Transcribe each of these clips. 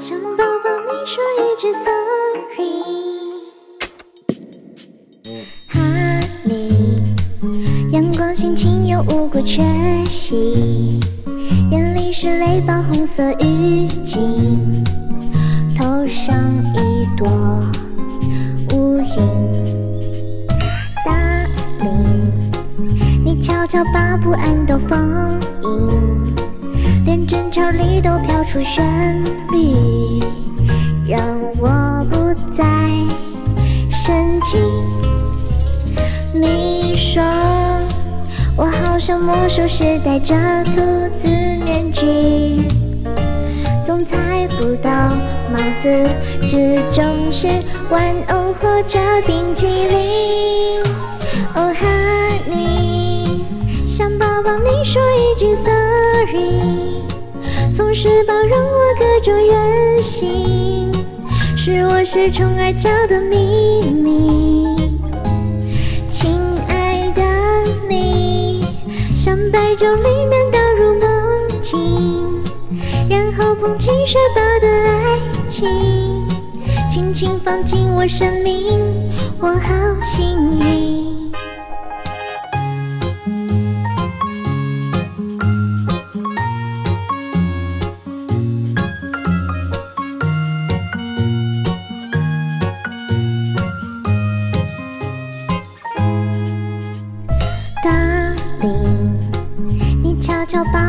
想抱抱你说一句 sorry。哈你，阳光心情又无故缺席，眼里是泪包红色浴巾，头上一朵乌云。大林，你悄悄把不安都封，连争吵里都飘出旋律，让我不再生气。你说我好像魔术师戴着兔子面具，总猜不到帽子之中是玩偶或者冰淇淋。哦，哈你想抱抱你说一句 sorry，总是包容我各种任性，是我是宠儿教的秘密。亲爱的你，像白酒里面倒入梦境，然后捧起水吧的爱情，轻轻放进我生命，我好幸运。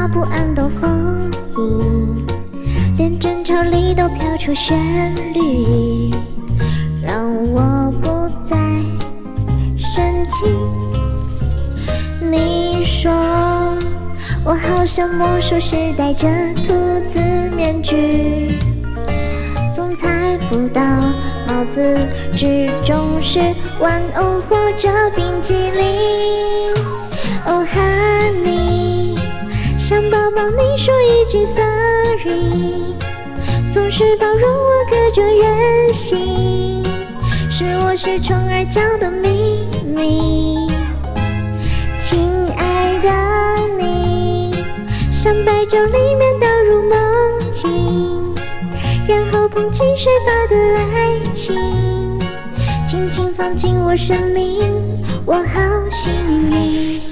把不安都封印，连争吵里都飘出旋律，让我不再生气。你说我好像魔术师戴着兔子面具，总猜不到帽子之中是玩偶或者冰淇淋。想抱抱你说一句 sorry，总是包容我各种任性，是我是宠儿教的秘密。亲爱的你，像白酒里面倒入梦境，然后捧起水吧的爱情，轻轻放进我生命，我好幸运。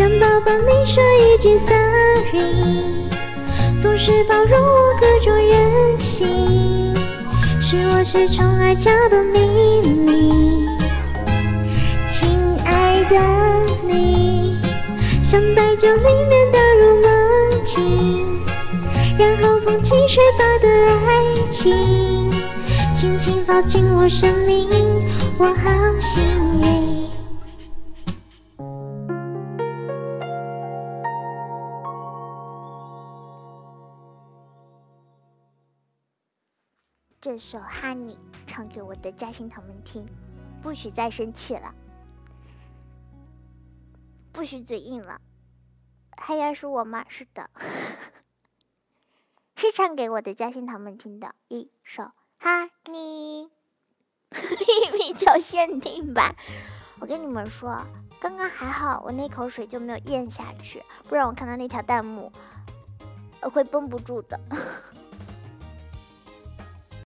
想抱抱你说一句 sorry，总是包容我各种任性，是我是宠儿教的秘密。亲爱的你，像白酒里面倒入梦境，然后捧起水吧的爱情，轻轻放进我生命，我好幸运。这首《Honey》唱给我的嘉兴糖们听，不许再生气了，不许嘴硬了。还要是我吗？是的，是唱给我的嘉兴糖们听的一首《Honey》，秘密球限定版。我跟你们说，刚刚还好，我那口水就没有咽下去，不然我看到那条弹幕，呃会绷不住的。